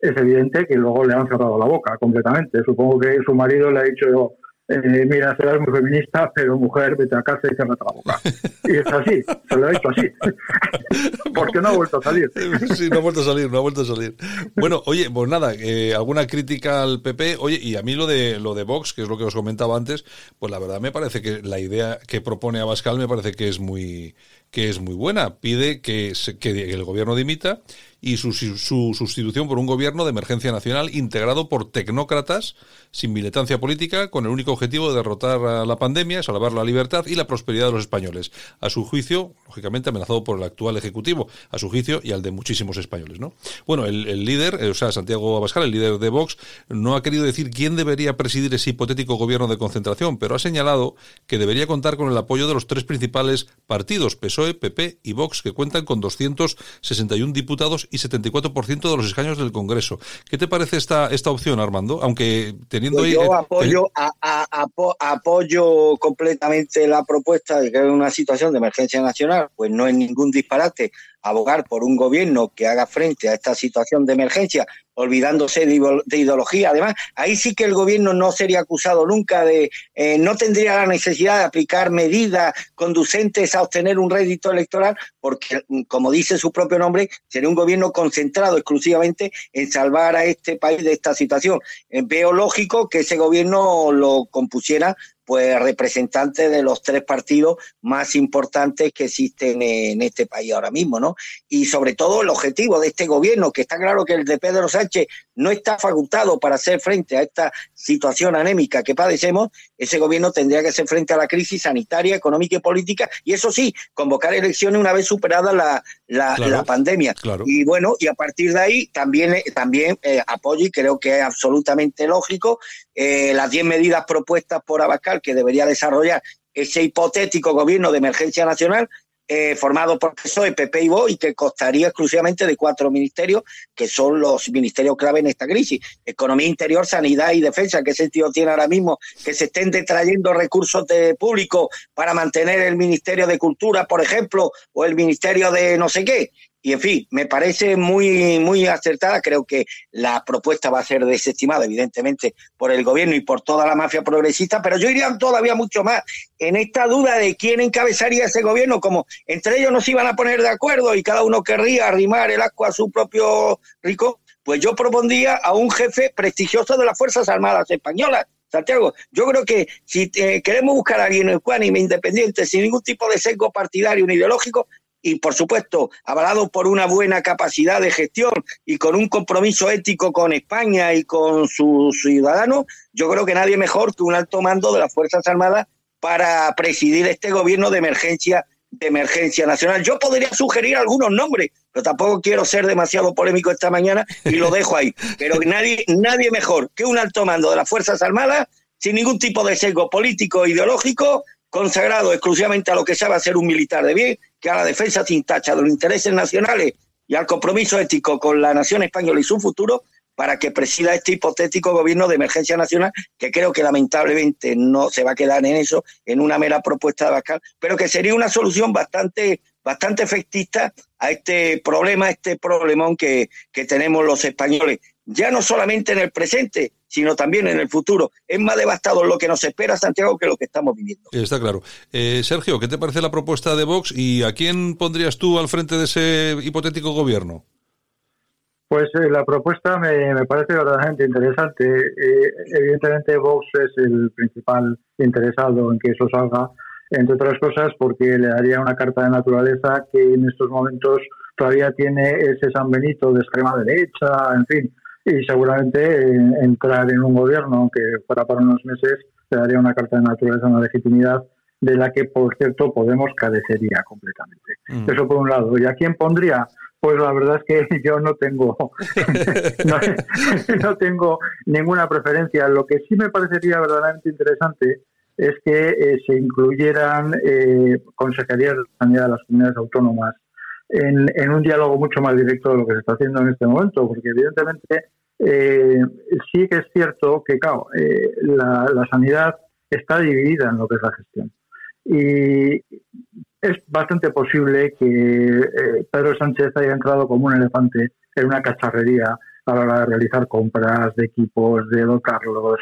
[SPEAKER 6] Es evidente que luego le han cerrado la boca completamente. Supongo que su marido le ha dicho eh, mira, serás muy feminista, pero mujer, vete a casa y cierra la boca. Y es así, se lo ha hecho así. Porque no ha vuelto a salir.
[SPEAKER 4] Sí, no ha vuelto a salir, no ha vuelto a salir. Bueno, oye, pues nada, eh, alguna crítica al PP. Oye, y a mí lo de lo de Vox, que es lo que os comentaba antes, pues la verdad me parece que la idea que propone Abascal me parece que es muy que es muy buena. Pide que, que el gobierno dimita y su, su, sustitución por un gobierno de emergencia nacional integrado por tecnócratas sin militancia política con el único objetivo de derrotar a la pandemia, salvar la libertad y la prosperidad de los españoles. A su juicio, lógicamente amenazado por el actual Ejecutivo, a su juicio y al de muchísimos españoles. ¿no? Bueno, el, líder, eh, o sea, Santiago Abascal, el líder de Vox, no ha querido decir quién debería presidir ese hipotético gobierno de concentración, pero ha señalado que debería contar con el apoyo de los tres principales partidos, PSOE, PP y Vox, que cuentan con 261 diputados y 74% de los escaños del Congreso. ¿Qué te parece esta, esta opción, Armando? Aunque teniendo
[SPEAKER 5] pues Yo apoyo, apoyo completamente la propuesta de que hay una situación de emergencia nacional, pues no es ningún disparate abogar por un gobierno que haga frente a esta situación de emergencia, olvidándose de, ideología. Además, ahí sí que el gobierno no sería acusado nunca de, eh, no tendría la necesidad de aplicar medidas conducentes a obtener un rédito electoral, porque, como dice su propio nombre, sería un gobierno concentrado exclusivamente en salvar a este país de esta situación. Eh, veo lógico que ese gobierno lo compusiera pues representantes de los tres partidos más importantes que existen en este país ahora mismo, ¿no? Y sobre todo el objetivo de este gobierno, que está claro que el de Pedro Sánchez no está facultado para hacer frente a esta situación anémica que padecemos, ese gobierno tendría que hacer frente a la crisis sanitaria, económica y política, y eso sí, convocar elecciones una vez superada la, la, pandemia. Y bueno, y a partir de ahí también, también eh, apoyo y creo que es absolutamente lógico eh, las 10 medidas propuestas por Abascal que debería desarrollar ese hipotético gobierno de emergencia nacional eh, formado por PSOE, PP y VOX y que costaría exclusivamente de cuatro ministerios que son los ministerios clave en esta crisis. Economía interior, sanidad y defensa. ¿Qué sentido tiene ahora mismo que se estén detrayendo recursos de público para mantener el Ministerio de Cultura, por ejemplo, o el Ministerio de no sé qué? Y en fin, me parece muy, muy acertada. Creo que la propuesta va a ser desestimada, evidentemente, por el gobierno y por toda la mafia progresista, pero yo iría todavía mucho más en esta duda de quién encabezaría ese gobierno, como entre ellos nos iban a poner de acuerdo y cada uno querría arrimar el asco a su propio rico, pues yo propondría a un jefe prestigioso de las Fuerzas Armadas Españolas. Santiago, yo creo que si eh, queremos buscar a alguien ecuánime, independiente, sin ningún tipo de sesgo partidario ni ideológico, y por supuesto avalado por una buena capacidad de gestión y con un compromiso ético con España y con sus ciudadanos, yo creo que nadie mejor que un alto mando de las Fuerzas Armadas para presidir este gobierno de emergencia de emergencia nacional. Yo podría sugerir algunos nombres, pero tampoco quiero ser demasiado polémico esta mañana y lo dejo ahí. Pero nadie, nadie mejor que un alto mando de las Fuerzas Armadas, sin ningún tipo de sesgo político e ideológico, consagrado exclusivamente a lo que sabe hacer un militar de bien, que a la defensa sin tacha de los intereses nacionales y al compromiso ético con la nación española y su futuro, para que presida este hipotético gobierno de emergencia nacional, que creo que lamentablemente no se va a quedar en eso, en una mera propuesta de Bascal, pero que sería una solución bastante, bastante efectista a este problema, a este problemón que, que tenemos los españoles, ya no solamente en el presente, sino también en el futuro. Es más devastador lo que nos espera, Santiago, que lo que estamos viviendo.
[SPEAKER 4] Está claro. Eh, Sergio, ¿qué te parece la propuesta de Vox y a quién pondrías tú al frente de ese hipotético gobierno?
[SPEAKER 6] Pues eh, la propuesta me, parece verdaderamente interesante. Eh, evidentemente Vox es el principal interesado en que eso salga, entre otras cosas porque le daría una carta de naturaleza que en estos momentos todavía tiene ese San Benito de extrema derecha, en fin, y seguramente entrar en un gobierno, aunque fuera para unos meses, le daría una carta de naturaleza, una legitimidad de la que, por cierto, Podemos carecería completamente. Mm. Eso por un lado. ¿Y a quién pondría? Pues la verdad es que yo no tengo no, tengo ninguna preferencia. Lo que sí me parecería verdaderamente interesante es que eh, se incluyeran eh, consejerías de sanidad de las comunidades autónomas en, un diálogo mucho más directo de lo que se está haciendo en este momento, porque evidentemente eh, sí que es cierto que, claro, eh, la, sanidad está dividida en lo que es la gestión. Y es bastante posible que eh, Pedro Sánchez haya entrado como un elefante en una cacharrería a la hora de realizar compras de equipos, de dotarlos,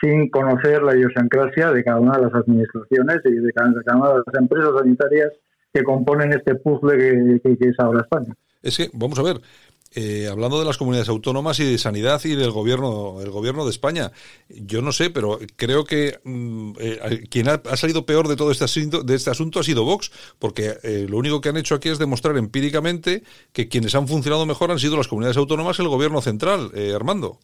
[SPEAKER 6] sin conocer la idiosincrasia de cada una de las administraciones y de cada, una de las empresas sanitarias que componen este puzzle que, es ahora España.
[SPEAKER 4] Es que, vamos a ver, eh, hablando de las comunidades autónomas y de sanidad y del gobierno, el gobierno de España, yo no sé, pero creo que mm, eh, quien ha, salido peor de todo este asunto, de este asunto ha sido Vox, porque eh, lo único que han hecho aquí es demostrar empíricamente que quienes han funcionado mejor han sido las comunidades autónomas y el gobierno central, Armando.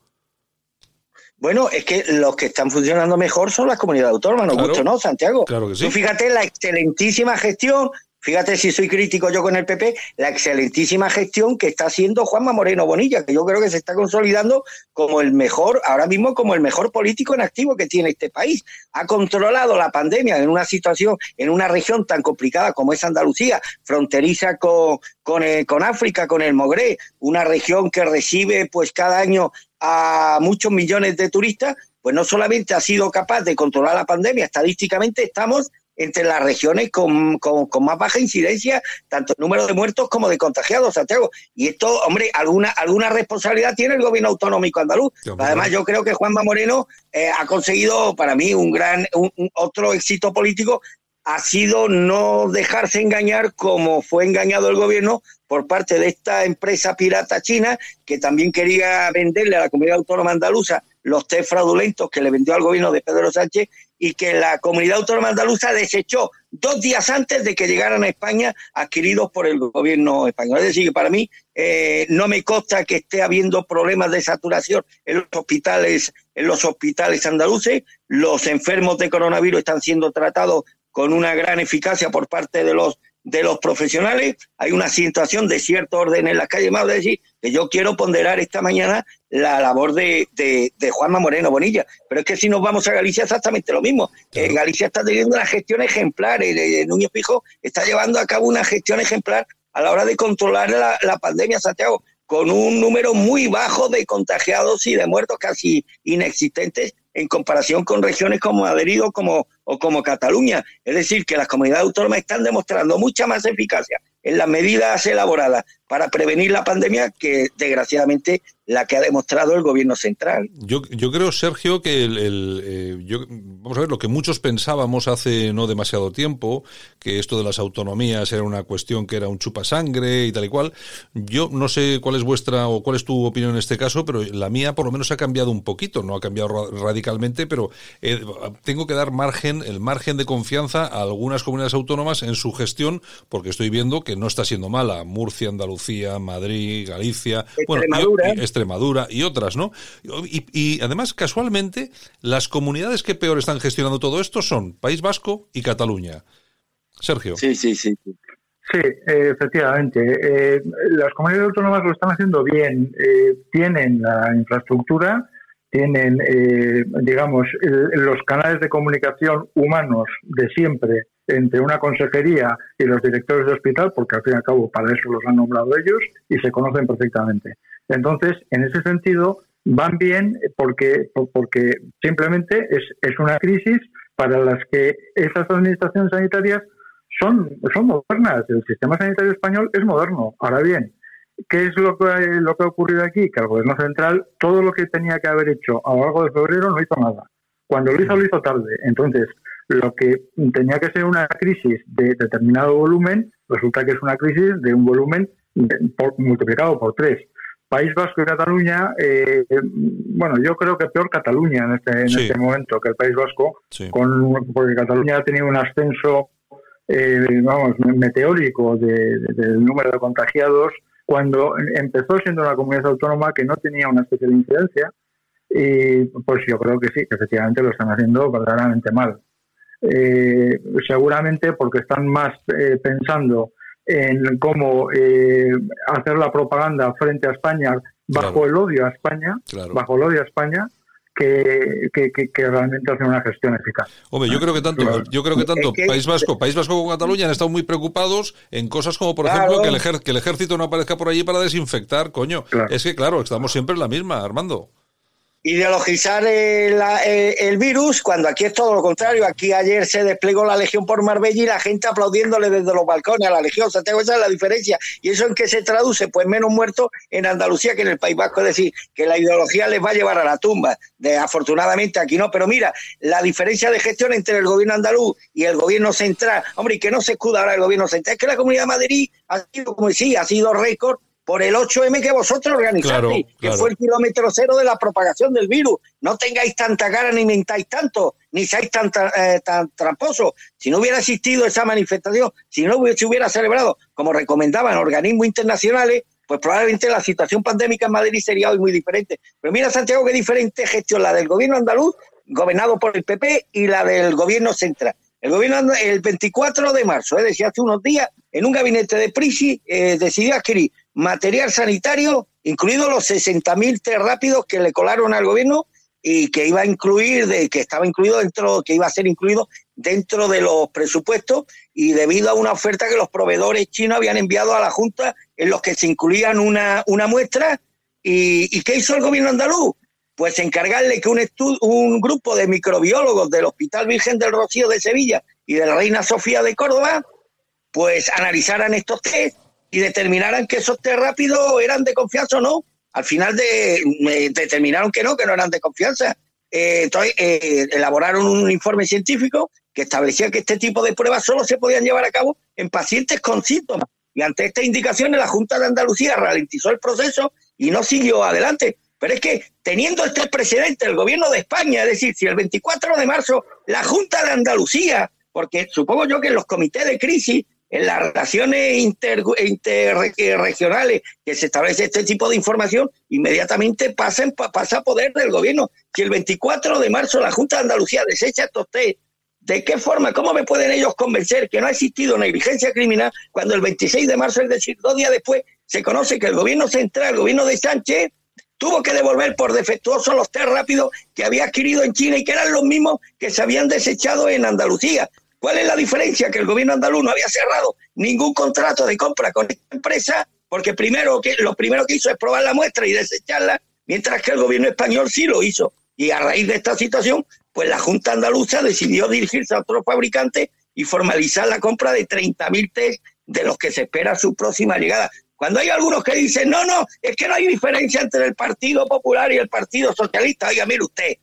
[SPEAKER 5] Bueno, es que los que están funcionando mejor son las comunidades autónomas, no mucho, ¿no, Santiago?
[SPEAKER 4] Claro que sí.
[SPEAKER 5] fíjate la excelentísima gestión Fíjate si soy crítico yo con el PP, la excelentísima gestión que está haciendo Juanma Moreno Bonilla, que yo creo que se está consolidando como el mejor, ahora mismo como el mejor político en activo que tiene este país. Ha controlado la pandemia en una situación, en una región tan complicada como es Andalucía, fronteriza con, con, con África, con el Mogré, una región que recibe pues cada año a muchos millones de turistas, pues no solamente ha sido capaz de controlar la pandemia, estadísticamente estamos entre las regiones con, más baja incidencia, tanto el número de muertos como de contagiados, Santiago. Y esto, hombre, alguna, alguna responsabilidad tiene el gobierno autonómico andaluz. Además, yo creo que Juanma Moreno eh, ha conseguido para mí un gran, otro éxito político ha sido no dejarse engañar como fue engañado el gobierno por parte de esta empresa pirata china que también quería venderle a la comunidad autónoma andaluza los test fraudulentos que le vendió al gobierno de Pedro Sánchez y que la comunidad autónoma andaluza desechó dos días antes de que llegaran a España adquiridos por el gobierno español. Es decir, que para mí eh, no me consta que esté habiendo problemas de saturación en los hospitales, en los hospitales andaluces. Los enfermos de coronavirus están siendo tratados con una gran eficacia por parte de los de los profesionales, hay una situación de cierto orden en las calles, más de decir que yo quiero ponderar esta mañana la labor de, de, Juanma Moreno Bonilla, pero es que si nos vamos a Galicia exactamente lo mismo, Galicia está teniendo una gestión ejemplar, el, Núñez Pijo está llevando a cabo una gestión ejemplar a la hora de controlar la, la pandemia, Santiago, con un número muy bajo de contagiados y de muertos casi inexistentes en comparación con regiones como Madrid o como, o como Cataluña. Es decir, que las comunidades autónomas están demostrando mucha más eficacia en las medidas elaboradas para prevenir la pandemia que desgraciadamente la que ha demostrado el gobierno central.
[SPEAKER 4] Yo, yo creo, Sergio, que el, eh, vamos a ver, lo que muchos pensábamos hace no demasiado tiempo, que esto de las autonomías era una cuestión que era un chupasangre y tal y cual, yo no sé cuál es vuestra o cuál es tu opinión en este caso, pero la mía por lo menos ha cambiado un poquito, no ha cambiado radicalmente, pero eh, tengo que dar margen, el margen de confianza a algunas comunidades autónomas en su gestión, porque estoy viendo que no está siendo mala. Murcia, Andalucía, Madrid, Galicia,
[SPEAKER 5] Extremadura.
[SPEAKER 4] Bueno, Extremadura y otras, ¿no? Y, además, casualmente, las comunidades que peor están gestionando todo esto son País Vasco y Cataluña. Sergio.
[SPEAKER 5] Sí, sí, sí.
[SPEAKER 6] Sí, efectivamente. Eh, las comunidades autónomas lo están haciendo bien. Eh, tienen la infraestructura, tienen, eh, digamos, los canales de comunicación humanos de siempre entre una consejería y los directores de hospital, porque al fin y al cabo para eso los han nombrado ellos y se conocen perfectamente. Entonces, en ese sentido, van bien porque, porque simplemente es, es una crisis para las que esas administraciones sanitarias son, son modernas. El sistema sanitario español es moderno. Ahora bien, ¿qué es lo que, lo que ha ocurrido aquí? Que el gobierno central, todo lo que tenía que haber hecho a lo largo de febrero no hizo nada. Cuando lo hizo, lo hizo tarde. Entonces, lo que tenía que ser una crisis de determinado volumen, resulta que es una crisis de un volumen multiplicado por tres. País Vasco y Cataluña, eh, bueno, yo creo que peor Cataluña en este, en este momento que el País Vasco, con, porque Cataluña ha tenido un ascenso, eh, vamos, meteórico del número de contagiados, cuando empezó siendo una comunidad autónoma que no tenía una especial incidencia, y pues yo creo que sí, que efectivamente lo están haciendo verdaderamente mal. Eh, seguramente porque están más eh, pensando en cómo eh, hacer la propaganda frente a España bajo el odio a España, bajo el odio a España, que, que, realmente hacen una gestión eficaz.
[SPEAKER 4] Hombre, yo creo que tanto, yo creo que tanto País Vasco, País Vasco como Cataluña han estado muy preocupados en cosas como, por ejemplo, que el, que el ejército no aparezca por allí para desinfectar, coño. Es que, claro, estamos siempre en la misma, Armando
[SPEAKER 5] ideologizar el, virus, cuando aquí es todo lo contrario. Aquí ayer se desplegó la Legión por Marbella y la gente aplaudiéndole desde los balcones a la Legión. Santiago, esa es la diferencia. ¿Y eso en qué se traduce? Pues menos muertos en Andalucía que en el País Vasco. Es decir, que la ideología les va a llevar a la tumba. De, afortunadamente aquí no. Pero mira, la diferencia de gestión entre el gobierno andaluz y el gobierno central, hombre, y que no se escuda ahora el gobierno central, es que la Comunidad de ha sido, como decía, ha sido récord por el 8M que vosotros organizasteis, que fue el kilómetro cero de la propagación del virus. No tengáis tanta cara ni mentáis tanto, ni seáis tan, eh, tan tramposos. Si no hubiera existido esa manifestación, si no se hubiera celebrado, como recomendaban organismos internacionales, pues probablemente la situación pandémica en Madrid sería hoy muy diferente. Pero mira, Santiago, qué diferente gestión la del gobierno andaluz, gobernado por el PP, y la del gobierno central. El gobierno, el 24 de marzo, es decir, hace unos días, en un gabinete de Prisi, eh, decidió adquirir material sanitario, incluidos los 60.000 test rápidos que le colaron al gobierno y que iba a incluir, de, que estaba incluido dentro, que iba a ser incluido dentro de los presupuestos y debido a una oferta que los proveedores chinos habían enviado a la Junta en los que se incluían una, una muestra. ¿Y, qué hizo el gobierno andaluz? Pues encargarle que un, un grupo de microbiólogos del Hospital Virgen del Rocío de Sevilla y de la Reina Sofía de Córdoba, pues analizaran estos test y determinaran que esos test rápidos eran de confianza o no. Al final de, determinaron que no, que no eran de confianza. Eh, entonces, eh, elaboraron un informe científico que establecía que este tipo de pruebas solo se podían llevar a cabo en pacientes con síntomas. Y ante estas indicaciones, la Junta de Andalucía ralentizó el proceso y no siguió adelante. Pero es que teniendo este precedente el gobierno de España, es decir, si el 24 de marzo la Junta de Andalucía, porque supongo yo que en los comités de crisis en las relaciones interregionales que se establece este tipo de información, inmediatamente pasa, pasa a poder del gobierno. Si el 24 de marzo la Junta de Andalucía desecha estos test, ¿de qué forma, cómo me pueden ellos convencer que no ha existido negligencia criminal cuando el 26 de marzo, es decir, dos días después, se conoce que el gobierno central, el gobierno de Sánchez, tuvo que devolver por defectuoso los test rápidos que había adquirido en China y que eran los mismos que se habían desechado en Andalucía. ¿Cuál es la diferencia? Que el gobierno andaluz no había cerrado ningún contrato de compra con esta empresa, porque primero que, lo primero que hizo es probar la muestra y desecharla, mientras que el gobierno español sí lo hizo. Y a raíz de esta situación, pues la Junta Andaluza decidió dirigirse a otro fabricante y formalizar la compra de 30.000 test de los que se espera su próxima llegada. Cuando hay algunos que dicen, no, no, es que no hay diferencia entre el Partido Popular y el Partido Socialista, oiga, mire usted,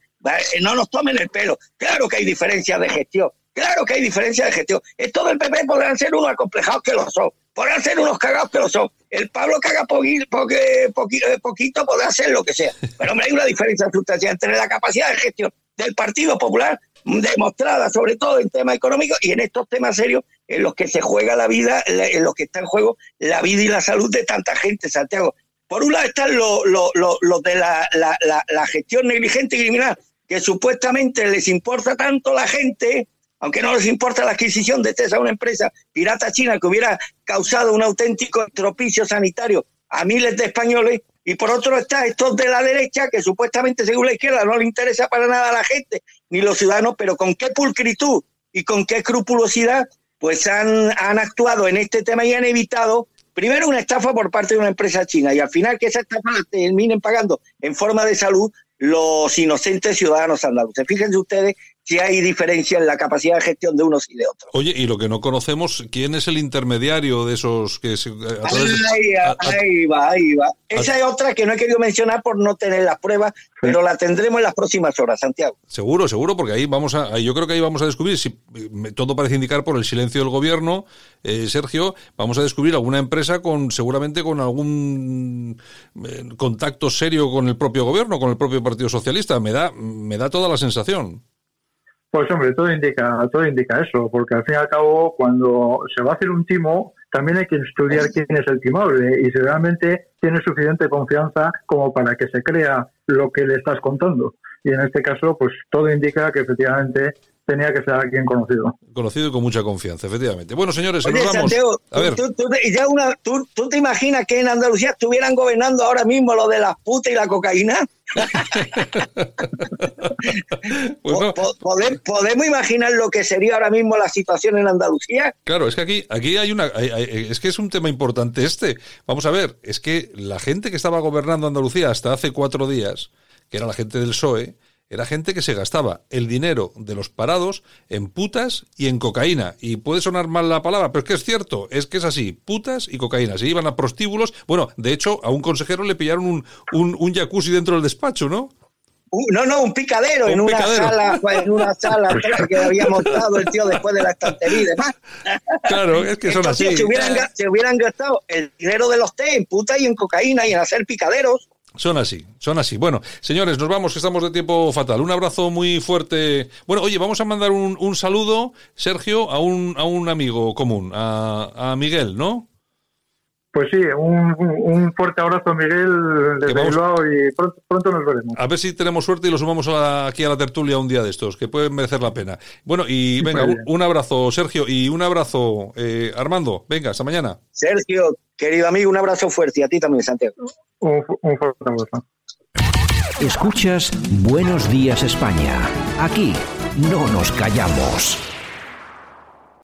[SPEAKER 5] no nos tomen el pelo. Claro que hay diferencias de gestión, Claro que hay diferencia de gestión. Esto del PP podrán ser unos acomplejados que lo son, podrán ser unos cagados que lo son. El Pablo que haga porque, eh, poquito podrá hacer lo que sea. Pero hombre, hay una diferencia sustancial entre la capacidad de gestión del Partido Popular, demostrada sobre todo en temas económicos y en estos temas serios en los que se juega la vida, en los que está en juego la vida y la salud de tanta gente, Santiago. Por un lado están los de la, la gestión negligente y criminal, que supuestamente les importa tanto la gente aunque no les importa la adquisición de TES a una empresa pirata china que hubiera causado un auténtico estropicio sanitario a miles de españoles, y por otro está estos de la derecha, que supuestamente según la izquierda no le interesa para nada a la gente, ni los ciudadanos, pero con qué pulcritud y con qué escrupulosidad, pues han, han actuado en este tema y han evitado primero una estafa por parte de una empresa china. Y al final que esa estafa terminen pagando en forma de salud los inocentes ciudadanos andaluces. Fíjense ustedes si hay diferencia en la capacidad de gestión de unos y de otros.
[SPEAKER 4] Oye, y lo que no conocemos, ¿quién es el intermediario de esos que se,
[SPEAKER 5] ahí, va, ahí va. Esa es otra que no he querido mencionar por no tener las pruebas, pero la tendremos en las próximas horas, Santiago.
[SPEAKER 4] Seguro, seguro, porque ahí vamos a, yo creo que ahí vamos a descubrir, si todo parece indicar por el silencio del gobierno, eh, Sergio, vamos a descubrir alguna empresa con seguramente con algún eh, contacto serio con el propio gobierno, con el propio Partido Socialista. Me da, me da toda la sensación.
[SPEAKER 6] Pues hombre, todo indica, todo indica eso, porque al fin y al cabo, cuando se va a hacer un timo, también hay que estudiar quién es el timable y si realmente tiene suficiente confianza como para que se crea lo que le estás contando. Y en este caso, pues todo indica que efectivamente tenía que ser alguien conocido.
[SPEAKER 4] Conocido y con mucha confianza, efectivamente. Bueno, señores, nos vamos.
[SPEAKER 5] a ver. ¿tú, te imaginas que en Andalucía estuvieran gobernando ahora mismo lo de las putas y la cocaína? ¿Podemos imaginar lo que sería ahora mismo la situación en Andalucía?
[SPEAKER 4] Claro, es que aquí, aquí hay una. es que es un tema importante este. Vamos a ver, es que la gente que estaba gobernando Andalucía hasta hace cuatro días, que era la gente del PSOE, era gente que se gastaba el dinero de los parados en putas y en cocaína. Y puede sonar mal la palabra, pero es que es cierto, es que es así, putas y cocaína. Se iban a prostíbulos. Bueno, de hecho, a un consejero le pillaron un, un, jacuzzi dentro del despacho, ¿no?
[SPEAKER 5] no, no, un picadero, en, Una sala, en una sala que había montado el tío después de la estantería y demás.
[SPEAKER 4] Claro, es que son así.
[SPEAKER 5] Se hubieran, se hubieran gastado el dinero de los té en putas y en cocaína y en hacer picaderos.
[SPEAKER 4] Son así, son así. Bueno, señores, nos vamos, que estamos de tiempo fatal. Un abrazo muy fuerte. Bueno, oye, vamos a mandar un, un saludo, Sergio, a un, a un amigo común, a, a Miguel, ¿no?
[SPEAKER 6] Pues sí, un, un fuerte abrazo, Miguel, desde Bilbao y pronto, nos veremos.
[SPEAKER 4] A ver si tenemos suerte y lo sumamos aquí a la tertulia un día de estos, que pueden merecer la pena. Bueno, y venga, un, abrazo, Sergio, y un abrazo, eh, Armando. Venga, hasta mañana.
[SPEAKER 5] Sergio, querido amigo, un abrazo fuerte y a ti también, Santiago.
[SPEAKER 6] Un, un fuerte abrazo.
[SPEAKER 1] Escuchas Buenos Días España. Aquí no nos callamos.